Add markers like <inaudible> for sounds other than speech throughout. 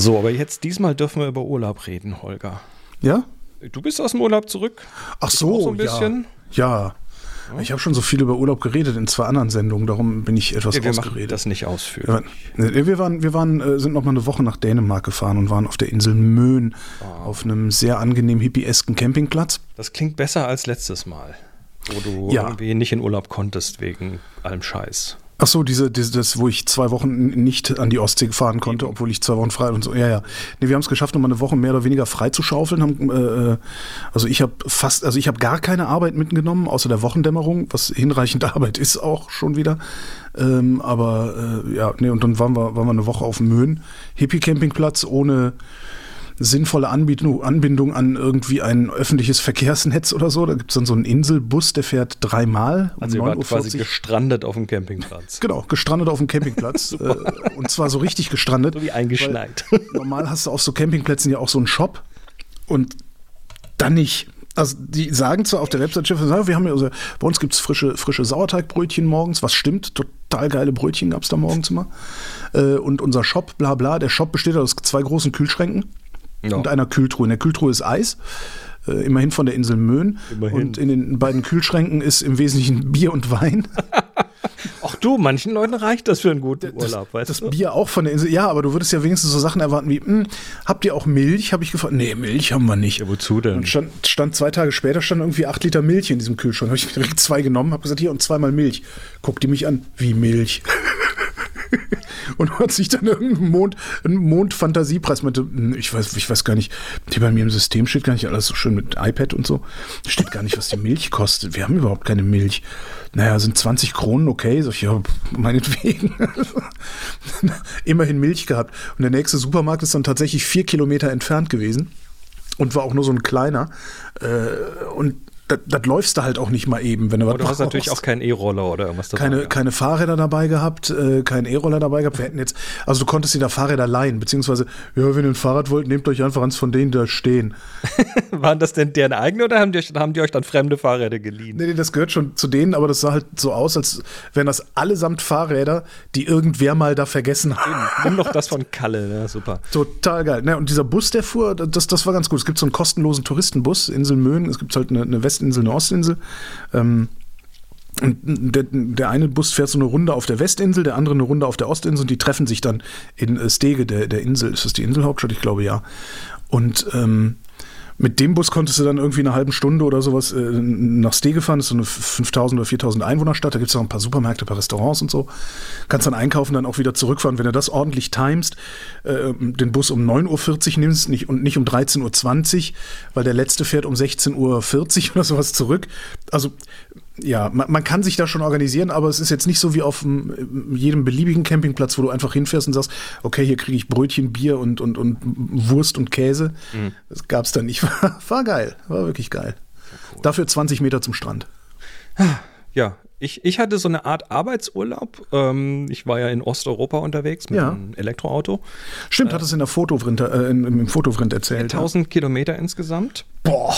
So, aber jetzt diesmal dürfen wir über Urlaub reden, Holger. Ja? Du bist aus dem Urlaub zurück? Ach so, auch so ein bisschen. Ja. ja. Ich habe schon so viel über Urlaub geredet in zwei anderen Sendungen, darum bin ich etwas Ja, wir machen ausgeredet. das nicht ausführen. Ja, wir waren, wir waren, äh, sind noch mal eine Woche nach Dänemark gefahren und waren auf der Insel Möhn Ah. auf einem sehr angenehm hippiesken Campingplatz. Das klingt besser als letztes Mal, wo du Ja. irgendwie nicht in Urlaub konntest wegen allem Scheiß. Ach so, diese, diese, das, wo ich zwei Wochen nicht an die Ostsee fahren konnte, obwohl ich zwei Wochen frei und so. Ja, ja. Nee, wir haben es geschafft, um eine Woche mehr oder weniger frei zu schaufeln. Haben, äh, also ich habe fast, also ich habe gar keine Arbeit mitgenommen, außer der Wochendämmerung, was hinreichend <laughs> Arbeit ist auch schon wieder. Ähm, aber äh, ja, nee, und dann waren wir, waren wir eine Woche auf dem Möhn, Hippie-Campingplatz ohne sinnvolle Anbindung, Anbindung an irgendwie ein öffentliches Verkehrsnetz oder so. Da gibt es dann so einen Inselbus, der fährt dreimal. um Also ihr wart 9.40 quasi gestrandet auf dem Campingplatz. Genau, gestrandet auf dem Campingplatz. <laughs> äh, und zwar so richtig gestrandet. <laughs> So wie eingeschneit. Normal hast du auf so Campingplätzen ja auch so einen Shop und dann nicht. Also die sagen zwar auf der Website, wir haben ja, also, bei uns gibt es frische, frische Sauerteigbrötchen morgens, was stimmt, total geile Brötchen gab es da morgens immer. Äh, und unser Shop, bla bla, der Shop besteht aus zwei großen Kühlschränken Ja. und einer Kühltruhe. In der Kühltruhe ist Eis, äh, immerhin von der Insel Möhn. Immerhin. Und in den beiden Kühlschränken ist im Wesentlichen <laughs> Bier und Wein. <laughs> Ach du, manchen Leuten reicht das für einen guten Urlaub, weißt das du? Bier auch von der Insel. Ja, aber du würdest ja wenigstens so Sachen erwarten wie, hm, habt ihr auch Milch? Habe ich gefragt. Nee, Milch haben wir nicht. Ja, wozu denn? Und stand, stand zwei Tage später stand irgendwie acht Liter Milch in diesem Kühlschrank. Habe ich direkt zwei genommen, habe gesagt, hier und zweimal Milch. Guckt die mich an, wie Milch. Und hat sich dann irgendeinen Mond, einen Mond-Fantasiepreis meinte, hm, ich weiß, ich weiß gar nicht, hier bei mir im System steht gar nicht alles so schön mit iPad und so. Steht gar nicht, was die Milch kostet. Wir haben überhaupt keine Milch. Naja, sind 20 Kronen okay? Sag ich, ja, meinetwegen. <laughs> Immerhin Milch gehabt. Und der nächste Supermarkt ist dann tatsächlich vier Kilometer entfernt gewesen und war auch nur so ein kleiner. Äh, und das, läufst du halt auch nicht mal eben, wenn du was Aber du hast natürlich auch keinen E-Roller oder irgendwas dabei. keine, gehabt. keine Fahrräder dabei gehabt, äh, keinen E-Roller dabei gehabt. Wir hätten jetzt, also du konntest dir da Fahrräder leihen, beziehungsweise, ja, wenn ihr ein Fahrrad wollt, nehmt euch einfach eins von denen, die da stehen. <laughs> Waren das denn deren eigene oder haben die, euch- haben die euch dann fremde Fahrräder geliehen? Nee, nee, das gehört schon zu denen, aber das sah halt so aus, als wären das allesamt Fahrräder, die irgendwer mal da vergessen hat. Nimm doch das von Kalle, ne? super. Total geil. Ne, und dieser Bus, der fuhr, das, das war ganz gut. Es gibt so einen kostenlosen Touristenbus, Insel Möhn. Es gibt halt eine, eine Westinsel, eine Ostinsel. Ähm, und der, der eine Bus fährt so eine Runde auf der Westinsel, der andere eine Runde auf der Ostinsel und die treffen sich dann in äh, Stege, der, der Insel. Ist das die Inselhauptstadt? Ich glaube ja. Und ähm, mit dem Bus konntest du dann irgendwie eine halbe Stunde oder sowas äh, nach Stege fahren. Das ist so eine 5000 oder 4000 Einwohnerstadt. Da gibt es auch ein paar Supermärkte, ein paar Restaurants und so. Kannst dann einkaufen, dann auch wieder zurückfahren. Wenn du das ordentlich timest, äh, den Bus um 9.40 Uhr nimmst nicht, und nicht um 13.20 Uhr, weil der letzte fährt um 16.40 Uhr <laughs> oder sowas zurück. Also ja, man, man kann sich da schon organisieren, aber es ist jetzt nicht so wie auf ähm, jedem beliebigen Campingplatz, wo du einfach hinfährst und sagst, okay, hier kriege ich Brötchen, Bier und, und, und Wurst und Käse. Das gab es da nicht. <laughs> War, war geil, war wirklich geil. Dafür 20 Meter zum Strand. Ja, ich, ich hatte so eine Art Arbeitsurlaub. Ähm, ich war ja in Osteuropa unterwegs mit Ja. einem Elektroauto. Stimmt, hat es in der Fotovrind, äh, im, Fotovrind erzählt. 1000 Kilometer insgesamt. Boah.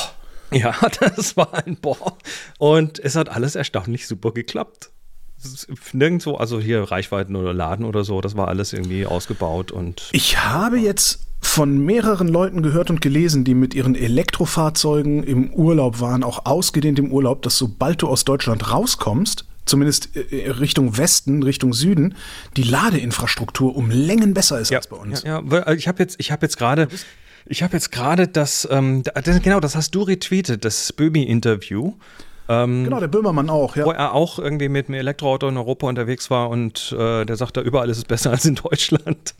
<laughs> Ja, das war ein Boah. Und es hat alles erstaunlich super geklappt. Es ist Nirgendwo, also hier Reichweiten oder Laden oder so, das war alles irgendwie ausgebaut und Ich habe jetzt von mehreren Leuten gehört und gelesen, die mit ihren Elektrofahrzeugen im Urlaub waren, auch ausgedehnt im Urlaub, dass sobald du aus Deutschland rauskommst, zumindest äh, Richtung Westen, Richtung Süden, die Ladeinfrastruktur um Längen besser ist als bei uns. Ja, ja weil ich habe jetzt, ich habe jetzt gerade, ich habe jetzt gerade das, ähm, da- das, genau, das hast du retweetet, das Böhmi-Interview. Ähm, Genau, der Böhmermann auch, ja. Wo er auch irgendwie mit einem Elektroauto in Europa unterwegs war und äh, der sagt, da überall ist es besser als in Deutschland.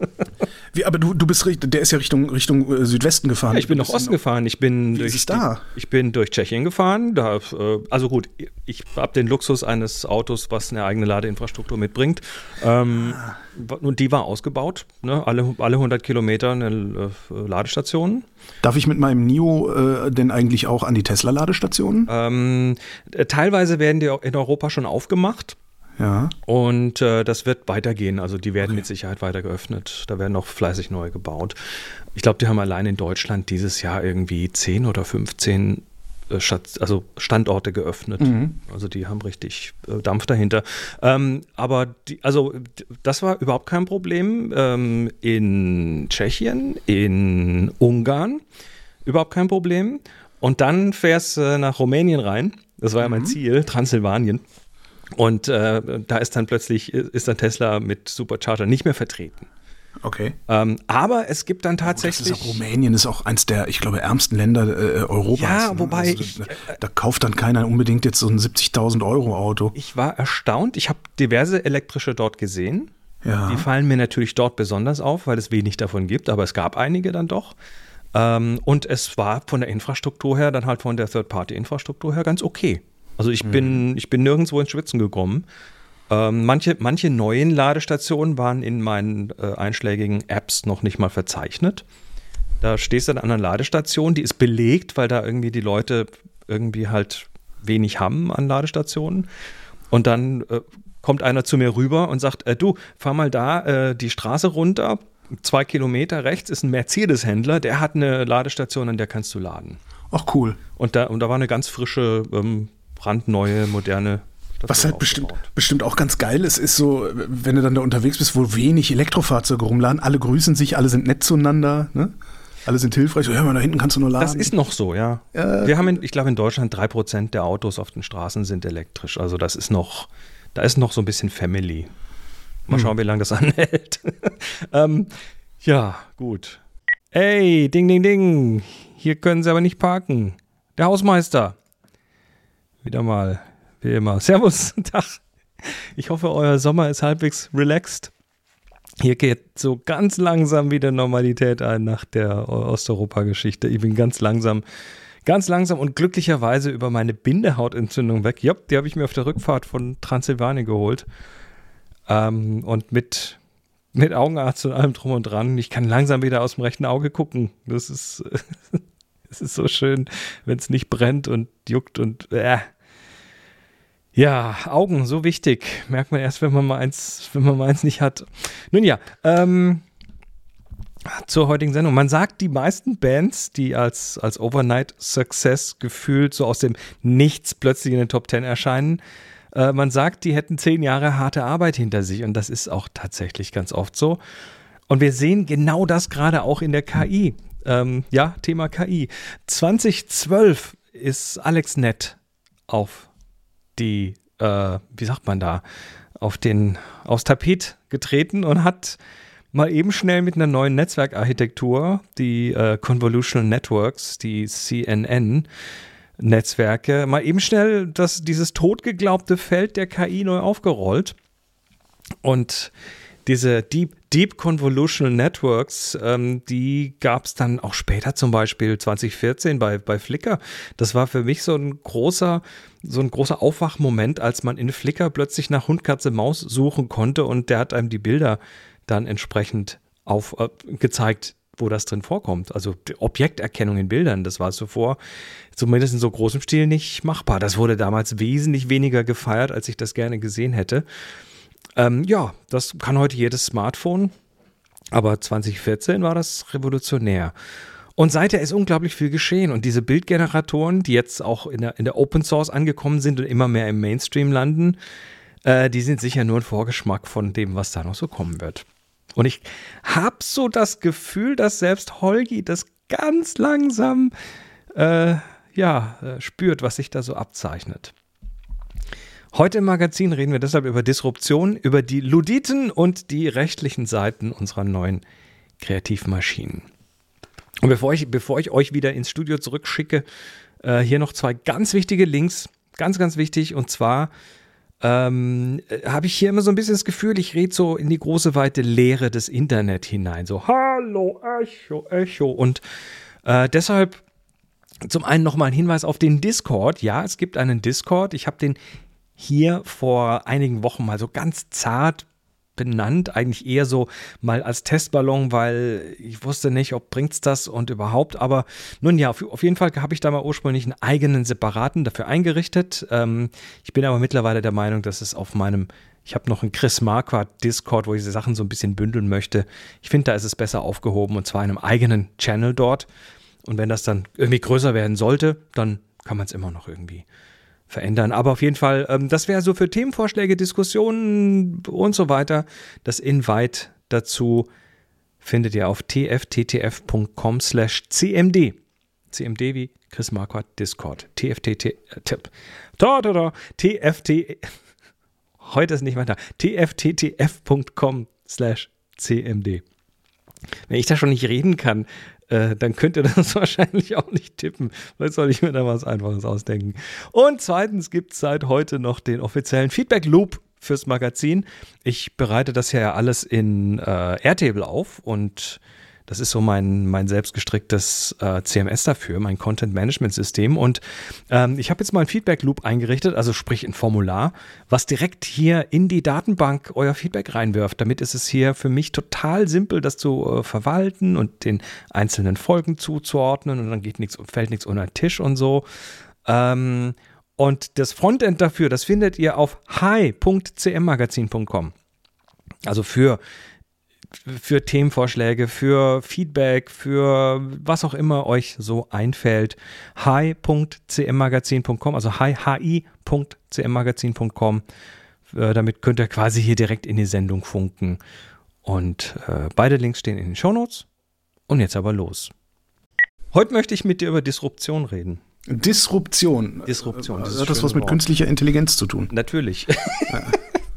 Wie, aber du, du bist der ist ja Richtung, Richtung äh, Südwesten gefahren. ich bin nach Osten gefahren. Ich bin durch da? Ich bin durch Tschechien gefahren. Da, äh, also gut, ich habe den Luxus eines Autos, was eine eigene Ladeinfrastruktur mitbringt. Ähm, Ah. Und die war ausgebaut. Ne? Alle, alle 100 Kilometer eine äh, Ladestation. Darf ich mit meinem NIO äh, denn eigentlich auch an die Tesla-Ladestationen? Ähm, äh, teilweise werden die in Europa schon aufgemacht. Ja. Und äh, das wird weitergehen. Also die werden mit Sicherheit weiter geöffnet. Da werden noch fleißig neu gebaut. Ich glaube, die haben allein in Deutschland dieses Jahr irgendwie 10 oder 15 äh, also Standorte geöffnet. Mhm. Also die haben richtig äh, Dampf dahinter. Ähm, aber die, also das war überhaupt kein Problem. Ähm, in Tschechien, in Ungarn überhaupt kein Problem. Und dann fährst du nach Rumänien rein. Das war ja mein mhm. Ziel, Transsilvanien. Und äh, da ist dann plötzlich, ist dann Tesla mit Supercharger nicht mehr vertreten. Okay. Ähm, aber es gibt dann tatsächlich. Oh, ist Rumänien ist auch eins der, ich glaube, ärmsten Länder äh, Europas. Ja, ne? wobei. Also, ich, da, da, kauft dann keiner unbedingt jetzt so ein 70.000 Euro Auto. Ich war erstaunt. Ich habe diverse elektrische dort gesehen. Ja. Die fallen mir natürlich dort besonders auf, weil es wenig davon gibt, aber es gab einige dann doch. Ähm, und es war von der Infrastruktur her, dann halt von der Third-Party-Infrastruktur her ganz okay. Also ich, mhm. bin, ich bin nirgendwo ins Schwitzen gekommen. Ähm, manche, manche neuen Ladestationen waren in meinen äh, einschlägigen Apps noch nicht mal verzeichnet. Da stehst du an einer Ladestation, die ist belegt, weil da irgendwie die Leute irgendwie halt wenig haben an Ladestationen. Und dann äh, kommt einer zu mir rüber und sagt, äh, du, fahr mal da äh, die Straße runter, zwei Kilometer rechts ist ein Mercedes-Händler, der hat eine Ladestation, an der kannst du laden. Ach cool. Und da, und da war eine ganz frische, ähm, brandneue, moderne was halt bestimmt, bestimmt auch ganz geil ist, ist so, wenn du dann da unterwegs bist, wo wenig Elektrofahrzeuge rumladen, alle grüßen sich, alle sind nett zueinander, ne? Alle sind hilfreich. So, hör mal, da hinten kannst du nur laden. Das ist noch so, ja. ja. Wir haben, in, ich glaube, in Deutschland drei Prozent der Autos auf den Straßen sind elektrisch. Also das ist noch, da ist noch so ein bisschen Family. Mal hm. schauen, wie lange das <laughs> anhält. ähm, ja, gut. Ey, ding, ding, ding. Hier können Sie aber nicht parken. Der Hausmeister. Wieder mal, wie immer. Servus, <laughs> Tag. Ich hoffe, euer Sommer ist halbwegs relaxed. Hier geht so ganz langsam wieder Normalität ein nach der Osteuropa-Geschichte. Ich bin ganz langsam, ganz langsam und glücklicherweise über meine Bindehautentzündung weg. Ja, die habe ich mir auf der Rückfahrt von Transsilvanien geholt. Ähm, und mit, mit Augenarzt und allem drum und dran. Ich kann langsam wieder aus dem rechten Auge gucken. Das ist, <laughs> das ist so schön, wenn es nicht brennt und juckt und äh. Ja, Augen, so wichtig. Merkt man erst, wenn man mal eins, wenn man mal eins nicht hat. Nun ja, ähm, zur heutigen Sendung. Man sagt, die meisten Bands, die als, als Overnight Success gefühlt so aus dem Nichts plötzlich in den Top Ten erscheinen, äh, man sagt, die hätten zehn Jahre harte Arbeit hinter sich und das ist auch tatsächlich ganz oft so. Und wir sehen genau das gerade auch in der KI. Ähm, ja, Thema KI. 2012 ist AlexNet auf die, äh, wie sagt man da, auf den, aufs Tapet getreten und hat mal eben schnell mit einer neuen Netzwerkarchitektur, die äh, Convolutional Networks, die CNN, Netzwerke mal eben schnell das, dieses totgeglaubte Feld der KI neu aufgerollt. Und diese Deep, Deep Convolutional Networks, ähm, die gab es dann auch später, zum Beispiel 2014 bei, bei Flickr. Das war für mich so ein großer, so ein großer Aufwachmoment, als man in Flickr plötzlich nach Hund, Katze, Maus suchen konnte und der hat einem die Bilder dann entsprechend auf, äh, gezeigt, wo das drin vorkommt. Also Objekterkennung in Bildern, das war zuvor zumindest in so großem Stil nicht machbar. Das wurde damals wesentlich weniger gefeiert, als ich das gerne gesehen hätte. Ähm, ja, das kann heute jedes Smartphone, aber 2014 war das revolutionär. Und seither ist unglaublich viel geschehen. Und diese Bildgeneratoren, die jetzt auch in der, in der Open Source angekommen sind und immer mehr im Mainstream landen, äh, die sind sicher nur ein Vorgeschmack von dem, was da noch so kommen wird. Und ich habe so das Gefühl, dass selbst Holgi das ganz langsam äh, ja, äh, spürt, was sich da so abzeichnet. Heute im Magazin reden wir deshalb über Disruption, über die Luditen und die rechtlichen Seiten unserer neuen Kreativmaschinen. Und bevor ich, bevor ich euch wieder ins Studio zurückschicke, äh, hier noch zwei ganz wichtige Links. Ganz, ganz wichtig. Und zwar ähm, habe ich hier immer so ein bisschen das Gefühl, ich rede so in die große weite Leere des Internet hinein. So, hallo, Echo, Echo. Und äh, deshalb zum einen nochmal ein Hinweis auf den Discord. Ja, es gibt einen Discord. Ich habe den hier vor einigen Wochen mal so ganz zart benannt, eigentlich eher so mal als Testballon, weil ich wusste nicht, ob bringt's das und überhaupt. Aber nun ja, auf, auf jeden Fall habe ich da mal ursprünglich einen eigenen separaten dafür eingerichtet. Ähm, ich bin aber mittlerweile der Meinung, dass es auf meinem ich habe noch einen Chris Marquardt Discord, wo ich diese Sachen so ein bisschen bündeln möchte. Ich finde, da ist es besser aufgehoben und zwar in einem eigenen Channel dort. Und wenn das dann irgendwie größer werden sollte, dann kann man es immer noch irgendwie verändern. Aber auf jeden Fall, ähm, das wäre so für Themenvorschläge, Diskussionen und so weiter. Das Invite dazu findet ihr auf tfttf.com slash cmd. CMD wie Chris Marquardt Discord. TFTT, äh, Tipp. Da, da, da, TFT, heute ist nicht weiter. tfttf.com slash cmd. Wenn ich da schon nicht reden kann, äh, dann könnt ihr <laughs> das wahrscheinlich auch nicht tippen. Vielleicht soll ich mir da was Einfaches ausdenken. Und zweitens gibt es seit heute noch den offiziellen Feedback Loop fürs Magazin. Ich bereite das ja alles in äh, Airtable auf und das ist so mein, mein selbstgestricktes äh, CMS dafür, mein Content Management System. Und ähm, ich habe jetzt mal einen Feedback Loop eingerichtet, also sprich ein Formular, was direkt hier in die Datenbank euer Feedback reinwirft. Damit ist es hier für mich total simpel, das zu äh, verwalten und den einzelnen Folgen zuzuordnen und dann geht nichts, fällt nichts unter den Tisch und so. Ähm, und das Frontend dafür, das findet ihr auf hi.cmmagazin.com. Also für für Themenvorschläge, für Feedback, für was auch immer euch so einfällt. hi.cmmagazin.com, also hi.cmmagazin.com. Äh, damit könnt ihr quasi hier direkt in die Sendung funken. Und äh, beide Links stehen in den Shownotes. Und jetzt aber los. Heute möchte ich mit dir über Disruption reden. Disruption. Disruption. Das hat das was mit Wort. künstlicher Intelligenz zu tun? Natürlich. <laughs>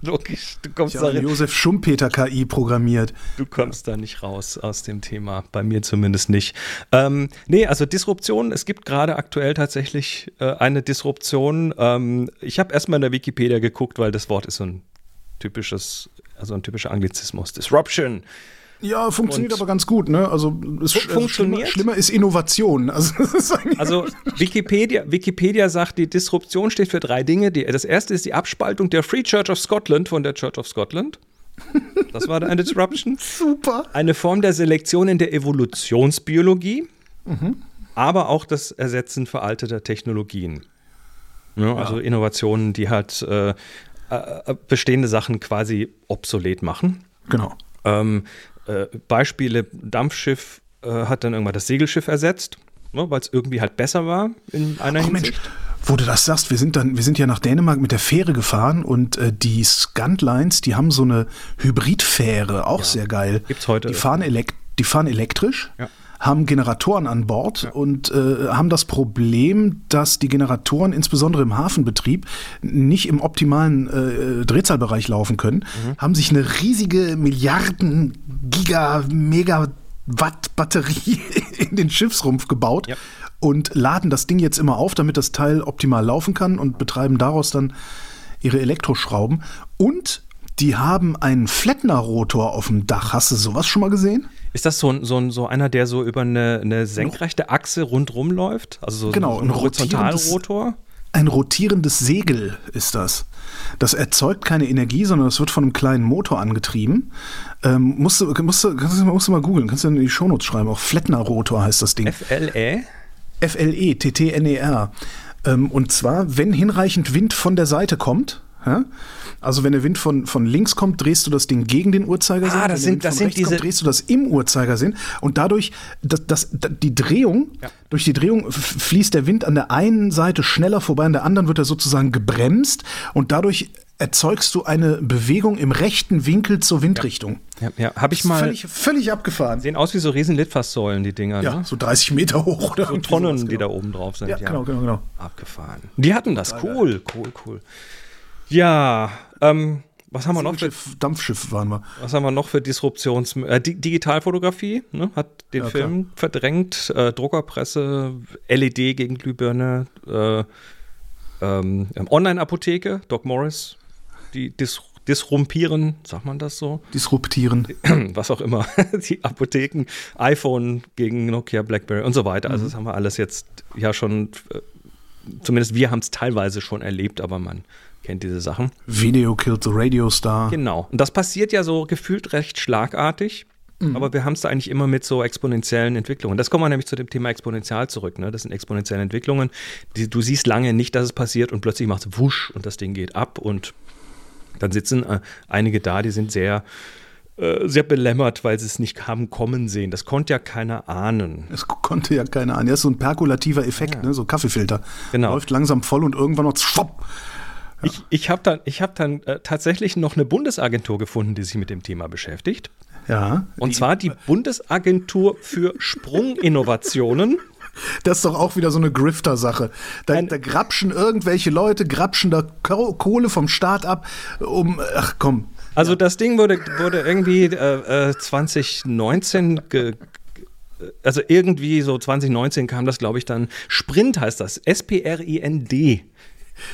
Logisch, du kommst ich da Josef Schumpeter KI programmiert. Du kommst da nicht raus aus dem Thema, bei mir zumindest nicht. Ähm, nee, also Disruption, es gibt gerade aktuell tatsächlich äh, eine Disruption. Ähm, ich habe erstmal in der Wikipedia geguckt, weil das Wort ist so ein typisches, also ein typischer Anglizismus. Disruption. Ja, funktioniert und aber ganz gut, ne? Also es funktioniert. Schlimmer, schlimmer, ist Innovation. <laughs> Also, also, Wikipedia, Wikipedia sagt, die Disruption steht für drei Dinge. Die, das erste ist die Abspaltung der Free Church of Scotland von der Church of Scotland. Das war eine Disruption. <laughs> Super. Eine Form der Selektion in der Evolutionsbiologie, mhm. aber auch das Ersetzen veralteter Technologien. Ja, also Innovationen, die halt äh, äh, bestehende Sachen quasi obsolet machen. Genau. Ähm, äh, Beispiele, Dampfschiff äh, hat dann irgendwann das Segelschiff ersetzt, ne, weil es irgendwie halt besser war in einer Ach, Hinsicht. Mensch. Wo du das sagst, wir sind dann, wir sind ja nach Dänemark mit der Fähre gefahren und äh, die Scantlines, die haben so eine Hybridfähre, auch ja. sehr geil. Gibt's heute. Die fahren, elekt die fahren elektrisch. Ja haben Generatoren an Bord ja. und äh, haben das Problem, dass die Generatoren insbesondere im Hafenbetrieb nicht im optimalen äh, Drehzahlbereich laufen können, mhm. haben sich eine riesige Milliarden Giga Megawatt Batterie <laughs> in den Schiffsrumpf gebaut ja. und laden das Ding jetzt immer auf, damit das Teil optimal laufen kann und betreiben daraus dann ihre Elektroschrauben und die haben einen Flettner-Rotor auf dem Dach. Hast du sowas schon mal gesehen? Ist das so, so, so einer, der so über eine, eine senkrechte Achse rundrum läuft? Also so, genau, so ein, ein Horizontalrotor? Ein rotierendes Segel ist das. Das erzeugt keine Energie, sondern es wird von einem kleinen Motor angetrieben. Ähm, musst, du, musst, du, kannst, du, musst du mal googeln, kannst du in die Shownotes schreiben. Auch Flettner-Rotor heißt das Ding. F-L-E? F-L-E, T-T-N-E-R. Ähm, und zwar, wenn hinreichend Wind von der Seite kommt, ja, also wenn der Wind von, von links kommt, drehst du das Ding gegen den Uhrzeigersinn. Ah, das sind, das sind diese. Kommt, drehst du das im Uhrzeigersinn und dadurch, das, das, die Drehung, ja. durch die Drehung fließt der Wind an der einen Seite schneller vorbei, an der anderen wird er sozusagen gebremst und dadurch erzeugst du eine Bewegung im rechten Winkel zur Windrichtung. Ja, ja, ja. habe ich mal. Völlig, völlig abgefahren. Sehen aus wie so riesen Litfaßsäulen, die Dinger. Ja, ne? so 30 Meter hoch oder so Tonnen, sowas, genau. die da oben drauf sind. Ja, ja, genau, genau, genau. Abgefahren. Die hatten das. Cool, cool, cool. Ja, ähm, was haben wir noch? Für, Dampfschiff waren wir. Was haben wir noch für Disruptions... Äh, Digitalfotografie ne, hat den ja, Film klar. verdrängt. Äh, Druckerpresse, LED gegen Glühbirne, äh, ähm, Online-Apotheke, Doc Morris, die dis disrumpieren, sagt man das so? Disruptieren. <clears throat> Was auch immer. <laughs> die Apotheken, iPhone gegen Nokia, Blackberry und so weiter. Also mhm. das haben wir alles jetzt ja schon, äh, zumindest wir haben es teilweise schon erlebt, aber man kennt diese Sachen. Video killed the Radio Star. Genau. Und das passiert ja so gefühlt recht schlagartig. Mhm. Aber wir haben es da eigentlich immer mit so exponentiellen Entwicklungen. Das kommen wir nämlich zu dem Thema Exponential zurück. Ne? Das sind exponentielle Entwicklungen. Die, du siehst lange nicht, dass es passiert und plötzlich macht es wusch und das Ding geht ab und dann sitzen äh, einige da, die sind sehr äh, sehr belämmert, weil sie es nicht haben kommen sehen. Das konnte ja keiner ahnen. Es konnte ja keiner ahnen. Das ist so ein perkulativer Effekt, ja. ne? so Kaffeefilter. Genau. Läuft langsam voll und irgendwann noch schwapp. Ja. Ich, ich habe dann, ich hab dann äh, tatsächlich noch eine Bundesagentur gefunden, die sich mit dem Thema beschäftigt. Ja. Und die, zwar die Bundesagentur für Sprunginnovationen. Das ist doch auch wieder so eine Grifter-Sache. Da, da, grapschen irgendwelche Leute, grapschen da Kohle vom Staat ab, um, ach komm. Also das Ding wurde, wurde irgendwie äh, 2019 äh, ge, also irgendwie so 2019 kam das, glaube ich, dann. Sprint heißt das. S-P-R-I-N-D.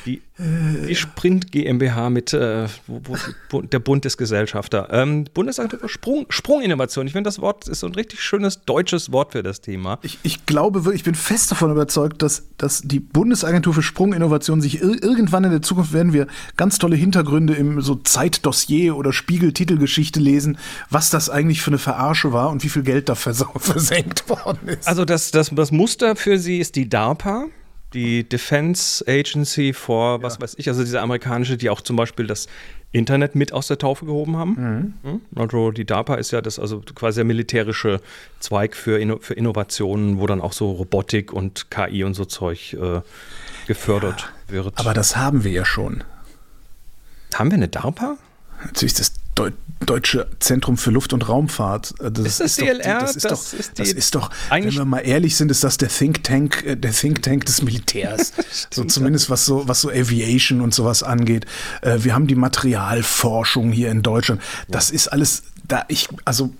Die, die Sprint GmbH mit äh, wo, wo, der Bundesgesellschafter. Ähm, Bundesagentur für Sprung, Sprunginnovation. Ich finde, das Wort ist so ein richtig schönes deutsches Wort für das Thema. Ich, ich glaube wirklich, ich bin fest davon überzeugt, dass, dass die Bundesagentur für Sprunginnovation sich ir irgendwann in der Zukunft werden wir ganz tolle Hintergründe im so Zeitdossier oder Spiegel-Titelgeschichte lesen, was das eigentlich für eine Verarsche war und wie viel Geld da vers <laughs> versenkt worden ist. Also das, das, das Muster für sie ist die DARPA die Defense Agency for, was ja. weiß ich, also diese amerikanische, die auch zum Beispiel das Internet mit aus der Taufe gehoben haben. Mhm. Hm? Also die DARPA ist ja das, also quasi der militärische Zweig für, Inno für Innovationen, wo dann auch so Robotik und KI und so Zeug äh, gefördert ja, wird. Aber das haben wir ja schon. Haben wir eine DARPA? Natürlich das Deu Deutsche Zentrum für Luft- und Raumfahrt. Äh, das ist das ist DLR? Doch, das, ist, das, doch, ist das ist doch, wenn wir mal ehrlich sind, ist das der Think Tank, äh, der Think Tank des Militärs. <laughs> so zumindest was so, was so Aviation und sowas angeht. Äh, wir haben die Materialforschung hier in Deutschland. Das ja. ist alles, da ich, also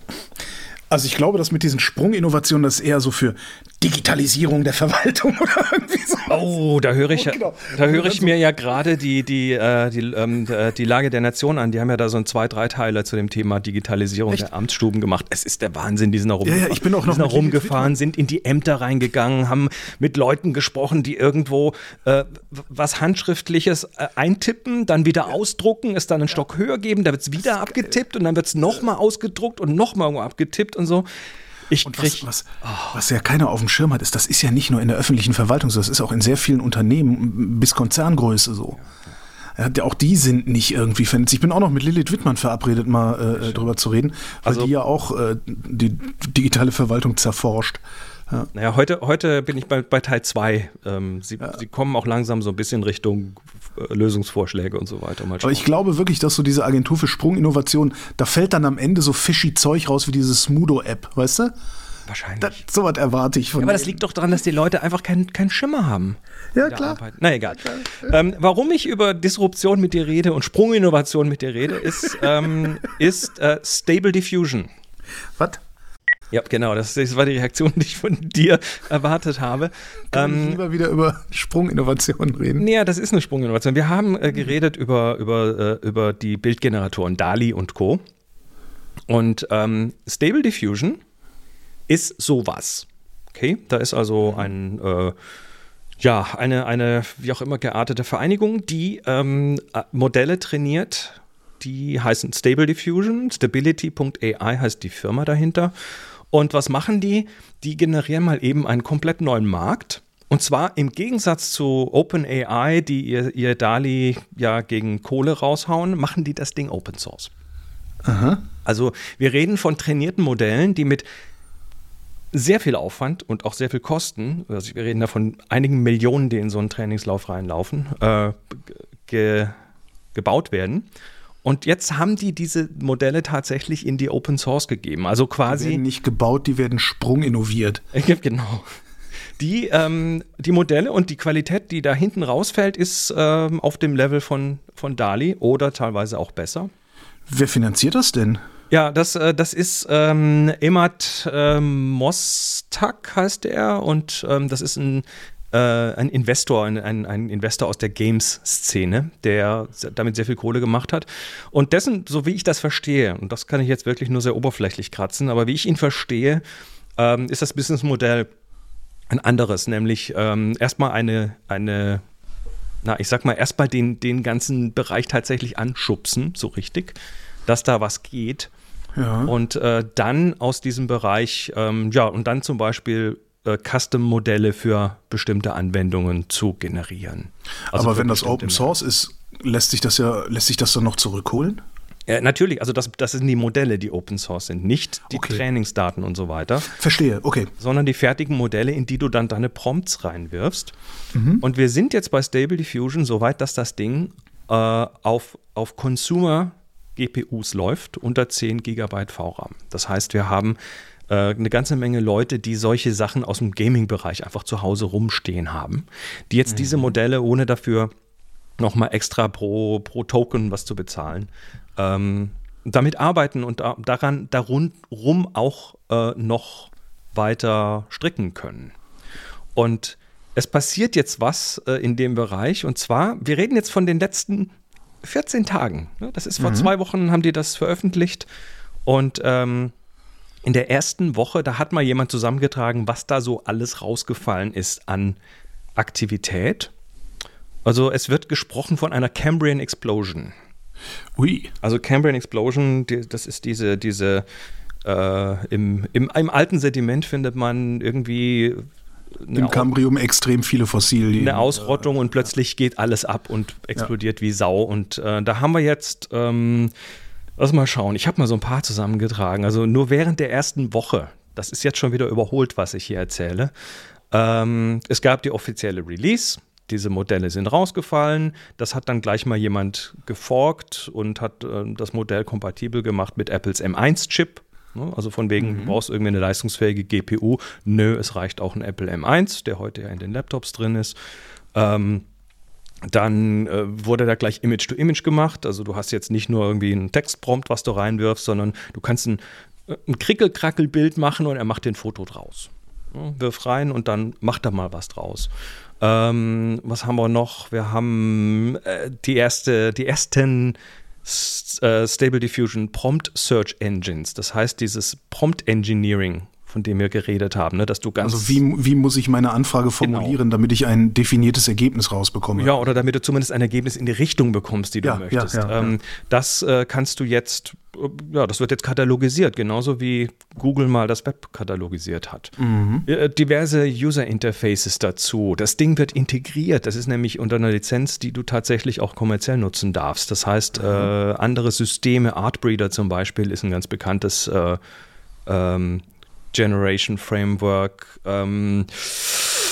also ich glaube, dass mit diesen Sprunginnovationen das eher so für Digitalisierung der Verwaltung <laughs> oder irgendwie so. Oh, da höre ich, oh, genau. da höre ich mir ja gerade die, die, äh, die, ähm, äh, die Lage der Nation an. Die haben ja da so ein zwei, drei Teile zu dem Thema Digitalisierung Echt? der Amtsstuben gemacht. Es ist der Wahnsinn, die sind da rumgefahren. Ja, ja, ich bin auch noch sind rumgefahren, sind in die Ämter reingegangen, haben mit Leuten gesprochen, die irgendwo äh, was Handschriftliches äh, eintippen, dann wieder ja. ausdrucken, es dann einen Stock höher geben, da wird es wieder abgetippt und dann wird es nochmal ausgedruckt und nochmal abgetippt und so. Ich und was, was, oh. was, ja keiner auf dem Schirm hat, ist, das ist ja nicht nur in der öffentlichen Verwaltung so, das ist auch in sehr vielen Unternehmen bis Konzerngröße so. Ja, auch die sind nicht irgendwie vernetzt. Ich bin auch noch mit Lilith Wittmann verabredet, mal äh, drüber zu reden, weil also, die ja auch äh, die digitale Verwaltung zerforscht. Ja. Naja, heute, heute bin ich bei, bei Teil 2. Ähm, sie, ja. sie kommen auch langsam so ein bisschen Richtung äh, Lösungsvorschläge und so weiter. Aber ich glaube wirklich, dass so diese Agentur für Sprunginnovation, da fällt dann am Ende so fishy Zeug raus wie diese Smudo-App, weißt du? Wahrscheinlich. so was erwarte ich von ja, Aber das liegt doch daran, dass die Leute einfach keinen kein Schimmer haben. Ja, klar. Na egal. Ähm, warum ich über Disruption mit dir rede und Sprunginnovation mit dir rede, ist, ähm, <laughs> ist äh, Stable Diffusion. Was? Ja, genau, das, das, war die Reaktion, <laughs> die ich von dir erwartet habe. Kann ähm, ich lieber wieder über Sprunginnovationen reden? Ja, das ist eine Sprunginnovation. Wir haben äh, geredet über, über, äh, über die Bildgeneratoren DALI und Co. Und ähm, Stable Diffusion ist sowas. Okay, da ist also ein äh, ja, eine, eine, wie auch immer geartete Vereinigung, die ähm, äh, Modelle trainiert, die heißen Stable Diffusion, Stability.ai heißt die Firma dahinter. Und was machen die? Die generieren mal eben einen komplett neuen Markt. Und zwar im Gegensatz zu OpenAI, die ihr, ihr DALI ja gegen Kohle raushauen, machen die das Ding Open Source. Aha. Also wir reden von trainierten Modellen, die mit sehr viel Aufwand und auch sehr viel Kosten, also wir reden da von einigen Millionen, die in so einen Trainingslauf reinlaufen, äh, ge gebaut werden. Und jetzt haben die diese Modelle tatsächlich in die Open Source gegeben. Also quasi. Die werden nicht gebaut, die werden Sprung innoviert. <laughs> genau. Die, ähm, die Modelle und die Qualität, die da hinten rausfällt, ist ähm, auf dem Level von, von DALI oder teilweise auch besser. Wer finanziert das denn? Ja, das, äh, das ist ähm, Emad ähm, Mostak heißt er und ähm, das ist ein äh, ein Investor, ein, ein, ein Investor aus der Games-Szene, der damit sehr viel Kohle gemacht hat. Und dessen, so wie ich das verstehe, und das kann ich jetzt wirklich nur sehr oberflächlich kratzen, aber wie ich ihn verstehe, ähm, ist das Businessmodell ein anderes, nämlich ähm, erstmal eine, eine, na, ich sag mal, erstmal den, den ganzen Bereich tatsächlich anschubsen, so richtig, dass da was geht. Ja. Und äh, dann aus diesem Bereich, ähm, ja, und dann zum Beispiel Custom-Modelle für bestimmte Anwendungen zu generieren. Also Aber wenn das Open Source ist, lässt sich das ja, lässt sich das dann noch zurückholen? Äh, natürlich, also das, das sind die Modelle, die Open Source sind, nicht die okay. Trainingsdaten und so weiter. Verstehe, okay. Sondern die fertigen Modelle, in die du dann deine Prompts reinwirfst. Mhm. Und wir sind jetzt bei Stable Diffusion so weit, dass das Ding äh, auf, auf Consumer GPUs läuft unter 10 GB VRAM. Das heißt, wir haben äh, eine ganze Menge Leute, die solche Sachen aus dem Gaming-Bereich einfach zu Hause rumstehen haben, die jetzt mhm. diese Modelle ohne dafür nochmal extra pro, pro Token was zu bezahlen, ähm, damit arbeiten und da, daran darum auch äh, noch weiter stricken können. Und es passiert jetzt was äh, in dem Bereich und zwar, wir reden jetzt von den letzten 14 Tagen. Ne? Das ist vor mhm. zwei Wochen, haben die das veröffentlicht und ähm, in der ersten Woche, da hat mal jemand zusammengetragen, was da so alles rausgefallen ist an Aktivität. Also es wird gesprochen von einer Cambrian Explosion. Ui. Also Cambrian Explosion, die, das ist diese, diese äh, im, im, im, alten Sediment findet man irgendwie im Cambrium extrem viele Fossilien. Eine Ausrottung und plötzlich geht alles ab und explodiert ja. wie Sau. Und äh, da haben wir jetzt, ähm, lass mal schauen, ich habe mal so ein paar zusammengetragen. Also nur während der ersten Woche, das ist jetzt schon wieder überholt, was ich hier erzähle. Ähm, es gab die offizielle Release diese Modelle sind rausgefallen. Das hat dann gleich mal jemand geforkt und hat äh, das Modell kompatibel gemacht mit Apples M1-Chip. Ne? Also von wegen, mhm. du brauchst irgendwie eine leistungsfähige GPU. Nö, es reicht auch ein Apple M1, der heute ja in den Laptops drin ist. Ähm, dann äh, wurde da gleich Image-to-Image -Image gemacht. Also du hast jetzt nicht nur irgendwie einen Textprompt, was du reinwirfst, sondern du kannst ein, äh, ein Krickel-Krackel-Bild machen und er macht den Foto draus. Ja, wirf rein und dann macht er mal was draus. Ähm, was haben wir noch? Wir haben äh, die, erste, die ersten äh, Stable Diffusion Prompt Search Engines. Das heißt, dieses Prompt Engineering von dem wir geredet haben, ne? dass du ganz. Also wie, wie muss ich meine Anfrage genau. formulieren, genau. damit ich ein definiertes Ergebnis rausbekomme? Ja, oder damit du zumindest ein Ergebnis in die Richtung bekommst, die du ja, möchtest. Ja, ja, ähm, das äh, kannst du jetzt, äh, ja, das wird jetzt katalogisiert, genauso wie Google mal das Web katalogisiert hat. Mhm. Äh, diverse User Interfaces dazu. Das Ding wird integriert. Das ist nämlich unter einer Lizenz, die du tatsächlich auch kommerziell nutzen darfst. Das heißt, mhm. äh, andere Systeme, Artbreeder zum Beispiel, ist ein ganz bekanntes äh, ähm, Generation Framework, ähm,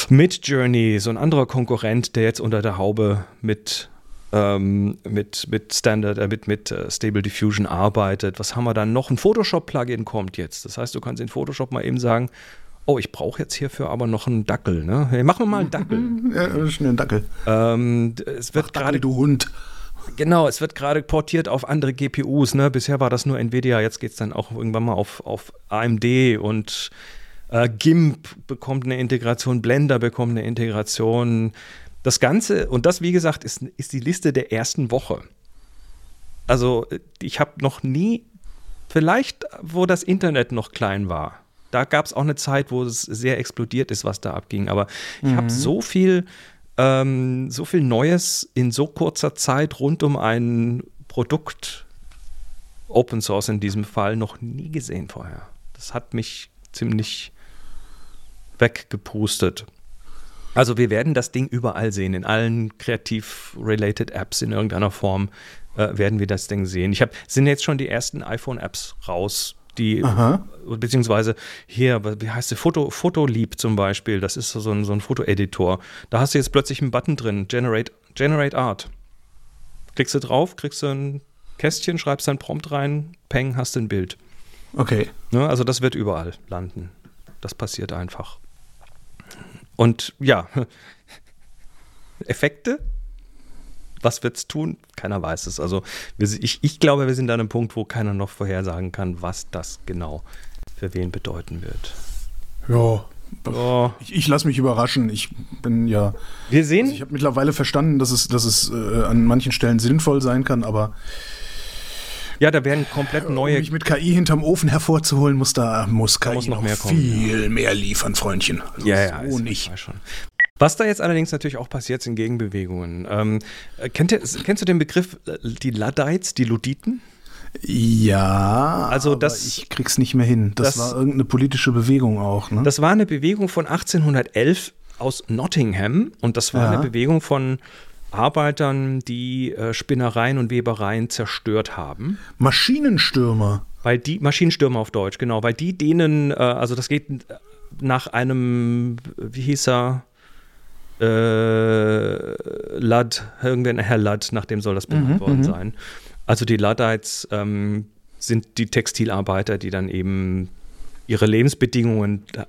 Midjourney, so ein anderer Konkurrent, der jetzt unter der Haube mit ähm, mit, mit Standard, äh, mit, mit uh, Stable Diffusion arbeitet. Was haben wir dann noch? Ein Photoshop-Plugin kommt jetzt. Das heißt, du kannst in Photoshop mal eben sagen, oh, ich brauche jetzt hierfür aber noch einen Dackel. Ne? Hey, machen wir mal einen Dackel. <laughs> ja, schnell einen Dackel. Ähm, es wird gerade du Hund. Genau, es wird gerade portiert auf andere GPUs. Ne? Bisher war das nur Nvidia, jetzt geht es dann auch irgendwann mal auf, auf AMD und äh, GIMP bekommt eine Integration, Blender bekommt eine Integration. Das Ganze, und das, wie gesagt, ist, ist die Liste der ersten Woche. Also, ich habe noch nie, vielleicht, wo das Internet noch klein war, da gab es auch eine Zeit, wo es sehr explodiert ist, was da abging. Aber ich mhm. habe so viel ähm, so viel Neues in so kurzer Zeit rund um ein Produkt, Open Source in diesem Fall, noch nie gesehen vorher. Das hat mich ziemlich weggepustet. Also wir werden das Ding überall sehen, in allen kreativ-related Apps in irgendeiner Form äh, werden wir das Ding sehen. Ich habe sind jetzt schon die ersten iPhone-Apps raus, die, Aha. beziehungsweise hier, wie heißt sie, Foto, Fotolieb zum Beispiel, das ist so ein, so ein Fotoeditor. Da hast du jetzt plötzlich einen Button drin, Generate, Generate Art. Klickst du drauf, kriegst du ein Kästchen, schreibst dein Prompt rein, peng, hast du ein Bild. Okay. Ne, also das wird überall landen. Das passiert einfach. Und ja, <laughs> Effekte was wird es tun? Keiner weiß es. Also ich, ich glaube, wir sind an einem Punkt, wo keiner noch vorhersagen kann, was das genau für wen bedeuten wird. Ja. Oh. Ich, ich lasse mich überraschen. Ich bin ja. Wir sehen. Also ich habe mittlerweile verstanden, dass es, dass es äh, an manchen Stellen sinnvoll sein kann, aber. Ja, da werden komplett neue. Um mich mit KI hinterm Ofen hervorzuholen, muss da muss KI muss noch, noch mehr viel kommen, ja. mehr liefern, Freundchen. Also ja, ja, so nicht. Schon. Was da jetzt allerdings natürlich auch passiert, sind Gegenbewegungen. Ähm, kennt ihr, kennst du den Begriff äh, die Luddites, die Luditen? Ja, also das, ich krieg's nicht mehr hin. Das, das, war irgendeine politische Bewegung auch. Ne? Das war eine Bewegung von 1811 aus Nottingham und das war ja. eine Bewegung von Arbeitern, die äh, Spinnereien und Webereien zerstört haben. Maschinenstürmer. Weil die, Maschinenstürmer auf Deutsch, genau, weil die denen, äh, also das geht nach einem, wie hieß er, äh, Ladd, irgendwann Herr Ladd, nach dem soll das benannt mhm, worden mhm. sein. Also die Luddites ähm, sind die Textilarbeiter, die dann eben ihre Lebensbedingungen äh,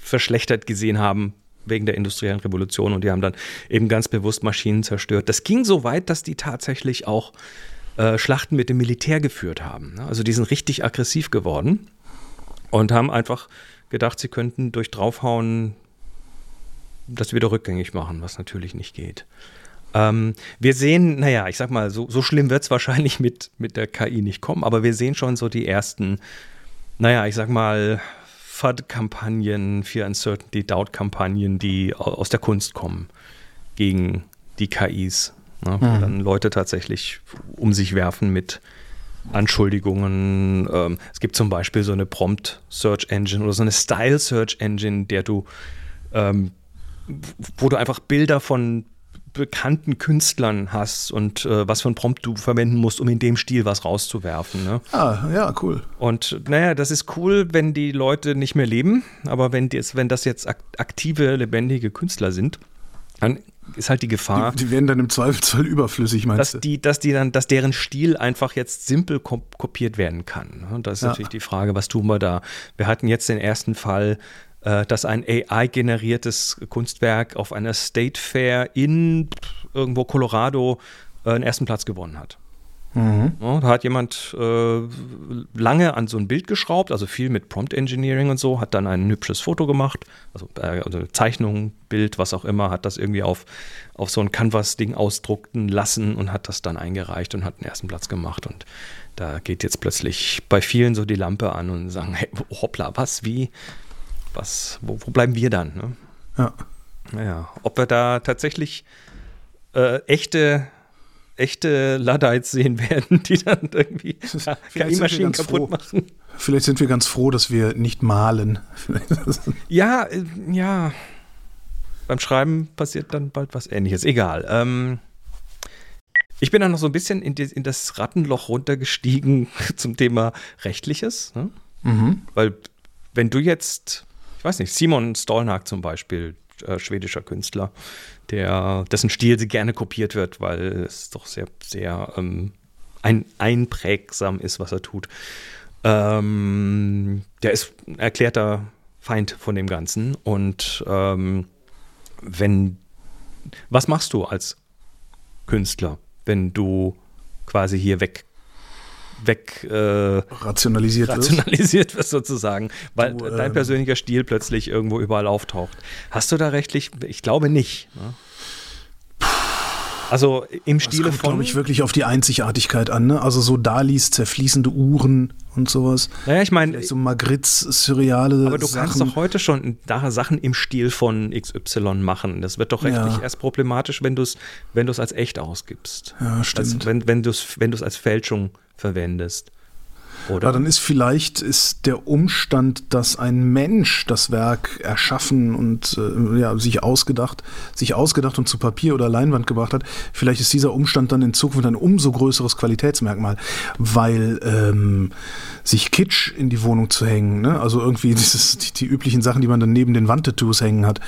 verschlechtert gesehen haben wegen der industriellen Revolution und die haben dann eben ganz bewusst Maschinen zerstört. Das ging so weit, dass die tatsächlich auch äh, Schlachten mit dem Militär geführt haben. Ne? Also die sind richtig aggressiv geworden und haben einfach gedacht, sie könnten durch draufhauen das wieder rückgängig machen, was natürlich nicht geht. Ähm, wir sehen, naja, ich sag mal, so, so schlimm wird es wahrscheinlich mit, mit der KI nicht kommen, aber wir sehen schon so die ersten, naja, ich sag mal, FUD-Kampagnen, Fear Uncertainty, Doubt-Kampagnen, die aus der Kunst kommen gegen die KIs. Ne, mhm. dann Leute tatsächlich um sich werfen mit Anschuldigungen. Ähm, es gibt zum Beispiel so eine Prompt-Search Engine oder so eine Style-Search Engine, der du, ähm, wo du einfach Bilder von bekannten Künstlern hast und äh, was für ein Prompt du verwenden musst, um in dem Stil was rauszuwerfen. Ne? Ah, ja, cool. Und naja, das ist cool, wenn die Leute nicht mehr leben, aber wenn, die, wenn das jetzt aktive, lebendige Künstler sind, dann ist halt die Gefahr. Die, die werden dann im Zweifelsfall überflüssig, meinst dass du? Die, dass die dann, dass deren Stil einfach jetzt simpel kopiert werden kann. Und das ist ja. natürlich die Frage, was tun wir da? Wir hatten jetzt den ersten Fall, äh, dass ein AI-generiertes Kunstwerk auf einer State Fair in irgendwo Colorado äh, einen ersten Platz gewonnen hat. Mhm. Ja, da hat jemand äh, lange an so ein Bild geschraubt, also viel mit Prompt Engineering und so, hat dann ein hübsches Foto gemacht, also, äh, also Zeichnung, Bild, was auch immer, hat das irgendwie auf, auf so ein Canvas-Ding ausdruckten lassen und hat das dann eingereicht und hat den ersten Platz gemacht. Und da geht jetzt plötzlich bei vielen so die Lampe an und sagen, hey, hoppla, was, wie, was, wo, wo bleiben wir dann? Ne? Ja. Naja, ob wir da tatsächlich äh, echte echte Luddites sehen <laughs> werden, die dann irgendwie KI-Maschinen kaputt froh. machen. Vielleicht sind wir ganz froh, dass wir nicht malen. <laughs> ja, äh, ja. Beim Schreiben passiert dann bald was ähnliches. Egal. Ähm, ich bin dann noch so ein bisschen in, die, in das Rattenloch runtergestiegen <laughs> zum Thema Rechtliches. Ne? Mhm. Weil, wenn du jetzt, ich weiß nicht, Simon Stolnag zum Beispiel, äh, schwedischer Künstler, der, dessen Stil gerne kopiert wird, weil es doch sehr, sehr ähm, ein, einprägsam ist, was er tut. Ähm, der ist ein erklärter Feind von dem Ganzen. Und ähm, wenn, was machst du als Künstler, wenn du quasi hier weg weg äh, rationalisiert, rationalisiert wirst sozusagen, weil du, dein ähm, persönlicher Stil plötzlich irgendwo überall auftaucht. Hast du da rechtlich? Ich glaube nicht. Ne? Also im Stile kommt, von. glaube ich, wirklich auf die Einzigartigkeit an. Ne? Also so Dalis zerfließende Uhren und sowas. Naja, ich meine. So Magritte's surreale. Aber du Sachen. kannst doch heute schon da Sachen im Stil von XY machen. Das wird doch rechtlich ja. erst problematisch, wenn du es wenn als echt ausgibst. Ja, stimmt. Also wenn wenn du es wenn als Fälschung verwendest. Oder? Ja, dann ist vielleicht ist der Umstand, dass ein Mensch das Werk erschaffen und äh, ja, sich ausgedacht, sich ausgedacht und zu Papier oder Leinwand gebracht hat, vielleicht ist dieser Umstand dann in Zukunft ein umso größeres Qualitätsmerkmal, weil ähm, sich Kitsch in die Wohnung zu hängen, ne? also irgendwie <laughs> dieses, die, die, üblichen Sachen, die man dann neben den Wandtattoos hängen hat,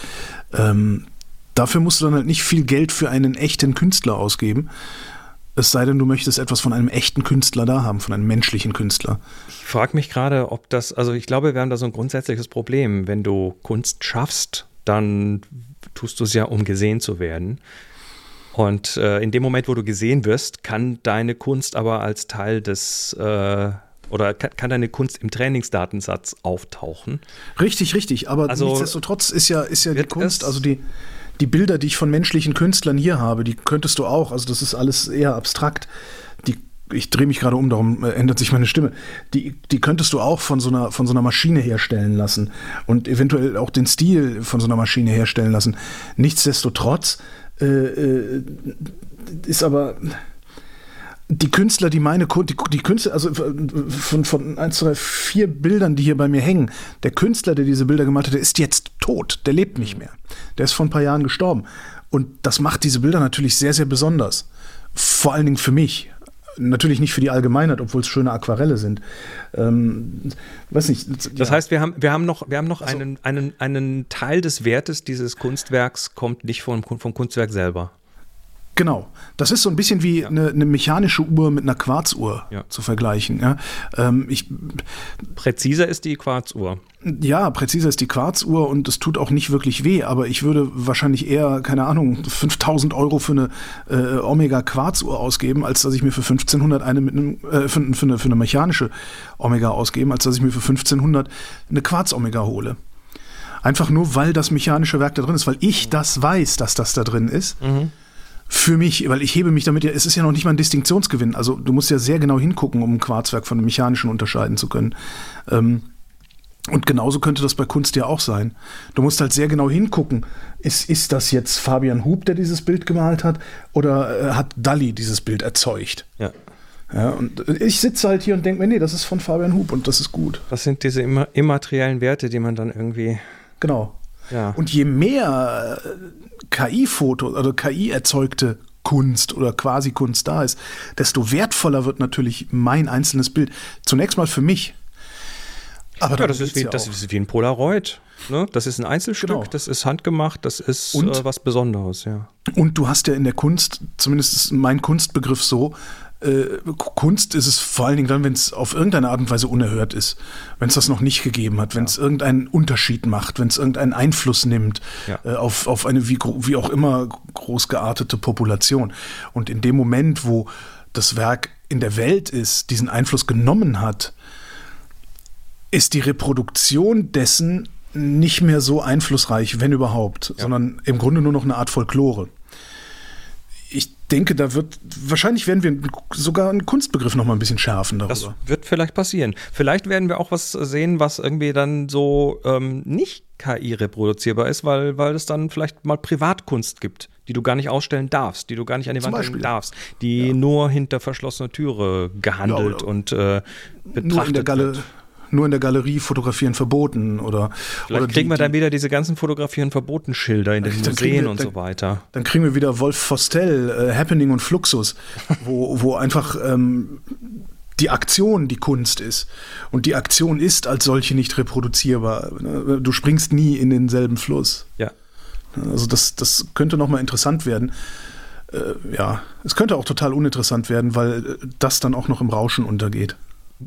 ähm, dafür musst du dann halt nicht viel Geld für einen echten Künstler ausgeben. Es sei denn, du möchtest etwas von einem echten Künstler da haben, von einem menschlichen Künstler. Ich frage mich gerade, ob das, also ich glaube, wir haben da so ein grundsätzliches Problem. Wenn du Kunst schaffst, dann tust du es ja, um gesehen zu werden. Und äh, in dem Moment, wo du gesehen wirst, kann deine Kunst aber als Teil des äh, oder kann, kann, deine Kunst im Trainingsdatensatz auftauchen. Richtig, richtig. Aber also, nichtsdestotrotz ist ja, ist ja die Kunst, also die, die Bilder, die ich von menschlichen Künstlern hier habe, die könntest du auch, also das ist alles eher abstrakt. Die, ich drehe mich gerade um, darum äh, ändert sich meine Stimme. Die, die könntest du auch von so, einer, von so einer Maschine herstellen lassen und eventuell auch den Stil von so einer Maschine herstellen lassen. Nichtsdestotrotz äh, äh, ist aber die Künstler, die meine die, die Künstler, also von, von eins, zwei, vier Bildern, die hier bei mir hängen, der Künstler, der diese Bilder gemalt hat, der ist jetzt tot, der lebt nicht mehr. Der ist vor ein paar Jahren gestorben. Und das macht diese Bilder natürlich sehr, sehr besonders. Vor allen Dingen für mich. Natürlich nicht für die Allgemeinheit, obwohl es schöne Aquarelle sind. Ähm, weiß nicht. Das ja. heißt, wir haben, wir haben noch, wir haben noch also, einen, einen, einen Teil des Wertes dieses Kunstwerks kommt nicht vom, vom Kunstwerk selber. Genau. Das ist so ein bisschen wie ja. eine, eine, mechanische Uhr mit einer Quarzuhr ja. zu vergleichen. Ja, ähm, ich, präziser ist die Quarzuhr. Ja, präziser ist die Quarzuhr und es tut auch nicht wirklich weh, aber ich würde wahrscheinlich eher, keine Ahnung, <laughs> 5000 Euro für eine äh, Omega-Quarzuhr ausgeben, als dass ich mir für 1500 eine mit einem, äh, für, für, eine, für eine mechanische Omega ausgeben, als dass ich mir für 1500 eine Quarz-Omega hole. Einfach nur, weil das mechanische Werk da drin ist, weil ich das weiß, dass das da drin ist. Mhm für mich, weil ich hebe mich damit ja, es ist ja noch nicht mal ein Distinktionsgewinn. Also du musst ja sehr genau hingucken, um ein Quarzwerk von einem mechanischen unterscheiden zu können. Ähm, und genauso könnte das bei Kunst ja auch sein. Du musst halt sehr genau hingucken. Ist, ist das jetzt Fabian Hub, der dieses Bild gemalt hat, oder äh, hat Dalli dieses Bild erzeugt? Ja. Ja, und ich sitze halt hier und denke mir, nee, das ist von Fabian Hub und das ist gut. Das sind diese immateriellen Werte, die man dann irgendwie. Genau. Ja. Und je mehr äh, KI-Fotos, also KI erzeugte Kunst oder quasi Kunst da ist, desto wertvoller wird natürlich mein einzelnes Bild. Zunächst mal für mich. Aber ja, das, ist wie, ja das ist wie ein Polaroid. Ne? Das ist ein Einzelstück, genau. das ist handgemacht, das ist und, äh, was Besonderes, ja. Und du hast ja in der Kunst, zumindest ist mein Kunstbegriff so, äh, Kunst ist es vor allen Dingen dann, wenn es auf irgendeine Art und Weise unerhört ist, wenn es das noch nicht gegeben hat, wenn es ja. irgendeinen Unterschied macht, wenn es irgendeinen Einfluss nimmt ja. äh, auf, auf eine wie, wie auch immer groß geartete Population. Und in dem Moment, wo das Werk in der Welt ist, diesen Einfluss genommen hat, ist die Reproduktion dessen nicht mehr so einflussreich, wenn überhaupt, ja. sondern im Grunde nur noch eine Art Folklore denke, da wird, wahrscheinlich werden wir sogar einen Kunstbegriff noch mal ein bisschen schärfen darüber. Das wird vielleicht passieren. Vielleicht werden wir auch was sehen, was irgendwie dann so ähm, nicht KI reproduzierbar ist, weil, weil es dann vielleicht mal Privatkunst gibt, die du gar nicht ausstellen darfst, die du gar nicht an die Wand hängen darfst, die ja. nur hinter verschlossener Türe gehandelt ja, und äh, betrachtet nur in der Galle, wird nur in der Galerie fotografieren verboten oder. Vielleicht oder kriegen die, wir dann wieder diese ganzen fotografieren verboten Schilder in den Museen wir, und dann, so weiter. Dann kriegen wir wieder Wolf Fostel, äh, Happening und Fluxus, wo, wo einfach ähm, die Aktion die Kunst ist. Und die Aktion ist als solche nicht reproduzierbar. Du springst nie in denselben Fluss. Ja. Also das, das könnte nochmal interessant werden. Äh, ja, es könnte auch total uninteressant werden, weil das dann auch noch im Rauschen untergeht. <laughs>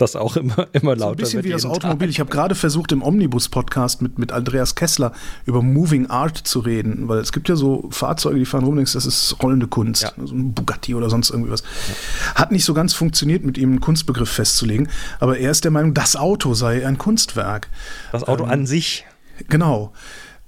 das auch immer, immer lauter so ein bisschen wie das Automobil. Tag. Ich habe gerade versucht, im Omnibus-Podcast mit, mit Andreas Kessler über Moving Art zu reden, weil es gibt ja so Fahrzeuge, die fahren rum, denkst, das ist rollende Kunst, ja. so ein Bugatti oder sonst irgendwie was. Ja. Hat nicht so ganz funktioniert, mit ihm einen Kunstbegriff festzulegen, aber er ist der Meinung, das Auto sei ein Kunstwerk. Das Auto ähm, an sich. Genau.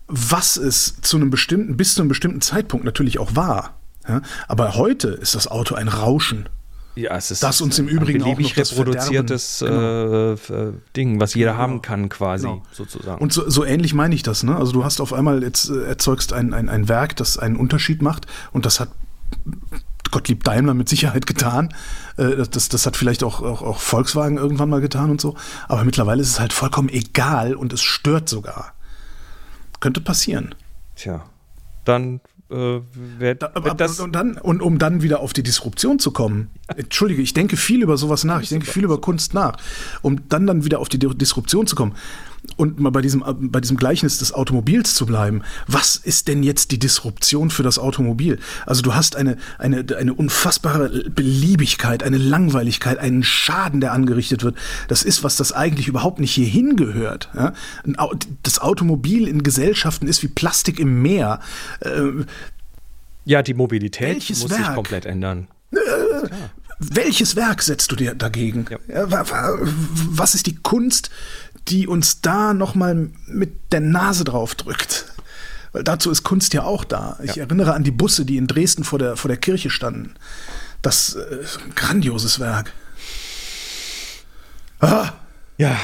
Was es zu einem bestimmten, bis zu einem bestimmten Zeitpunkt natürlich auch war. Ja? Aber heute ist das Auto ein Rauschen. Ja, es ist das uns im Übrigen auch noch reproduziertes genau. äh, Ding, was jeder genau. haben kann, quasi genau. sozusagen. Und so, so, ähnlich meine ich das. Ne? Also du hast auf einmal jetzt äh, erzeugst ein, ein, ein Werk, das einen Unterschied macht und das hat Gottlieb Daimler mit Sicherheit getan. Äh, das, das hat vielleicht auch, auch, auch Volkswagen irgendwann mal getan und so. Aber mittlerweile ist es halt vollkommen egal und es stört sogar. Könnte passieren. Tja, dann äh, wer, da, aber, das und, dann, und um dann wieder auf die Disruption zu kommen, entschuldige, ich denke viel über sowas nach, ich denke viel über Kunst nach, um dann dann wieder auf die Disruption zu kommen und mal bei diesem, bei diesem Gleichnis des Automobils zu bleiben. Was ist denn jetzt die Disruption für das Automobil? Also du hast eine, eine, eine unfassbare Beliebigkeit, eine Langweiligkeit, einen Schaden, der angerichtet wird. Das ist, was das eigentlich überhaupt nicht hierhin gehört. Ja? Das Automobil in Gesellschaften ist wie Plastik im Meer. Äh, ja, die Mobilität muss Werk? sich komplett ändern. Äh, welches Werk setzt du dir dagegen? Ja. Was ist die Kunst, die uns da nochmal mit der Nase drauf drückt? Weil dazu ist Kunst ja auch da. Ich ja. erinnere an die Busse, die in Dresden vor der, vor der Kirche standen. Das äh, grandioses Werk. Ah. Ja,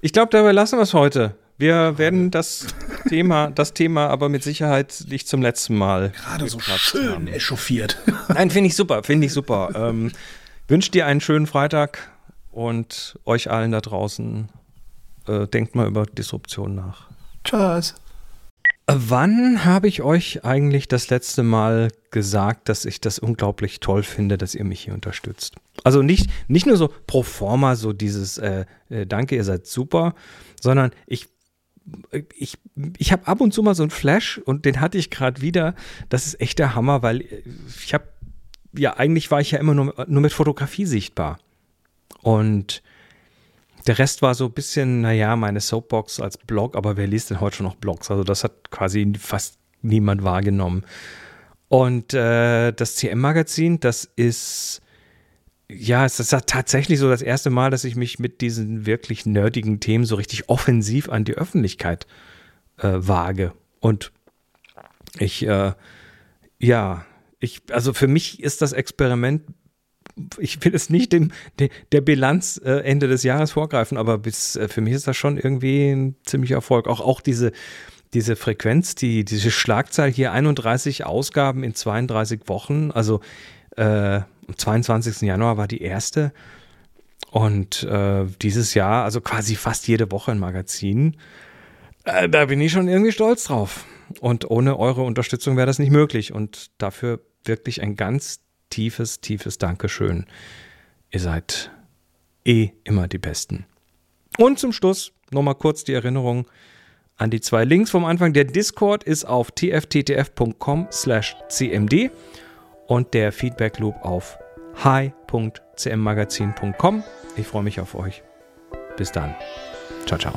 ich glaube, dabei lassen wir es heute. Wir werden das Thema, das Thema aber mit Sicherheit nicht zum letzten Mal. Gerade so schön haben. echauffiert. <laughs> Nein, finde ich super, finde ich super. Ähm, wünsche dir einen schönen Freitag und euch allen da draußen. Äh, denkt mal über Disruption nach. Tschüss. Wann habe ich euch eigentlich das letzte Mal gesagt, dass ich das unglaublich toll finde, dass ihr mich hier unterstützt? Also nicht, nicht nur so pro forma, so dieses äh, äh, Danke, ihr seid super, sondern ich ich, ich habe ab und zu mal so einen Flash und den hatte ich gerade wieder. Das ist echt der Hammer, weil ich habe, ja, eigentlich war ich ja immer nur, nur mit Fotografie sichtbar. Und der Rest war so ein bisschen, naja, meine Soapbox als Blog, aber wer liest denn heute schon noch Blogs? Also das hat quasi fast niemand wahrgenommen. Und äh, das CM-Magazin, das ist, ja, es ist tatsächlich so das erste Mal, dass ich mich mit diesen wirklich nerdigen Themen so richtig offensiv an die Öffentlichkeit äh, wage. Und ich, äh, ja, ich, also für mich ist das Experiment ich will es nicht dem, de, der Bilanz äh, Ende des Jahres vorgreifen, aber bis, äh, für mich ist das schon irgendwie ein ziemlicher Erfolg. Auch, auch diese, diese Frequenz, die, diese Schlagzahl hier 31 Ausgaben in 32 Wochen, also äh, am 22. Januar war die erste. Und äh, dieses Jahr, also quasi fast jede Woche ein Magazin. Äh, da bin ich schon irgendwie stolz drauf. Und ohne eure Unterstützung wäre das nicht möglich. Und dafür wirklich ein ganz tiefes, tiefes Dankeschön. Ihr seid eh immer die Besten. Und zum Schluss nochmal kurz die Erinnerung an die zwei Links vom Anfang. Der Discord ist auf tfttf.com slash cmd und der Feedback Loop auf hi.cmmagazin.com. Ich freue mich auf euch. Bis dann. Ciao, ciao.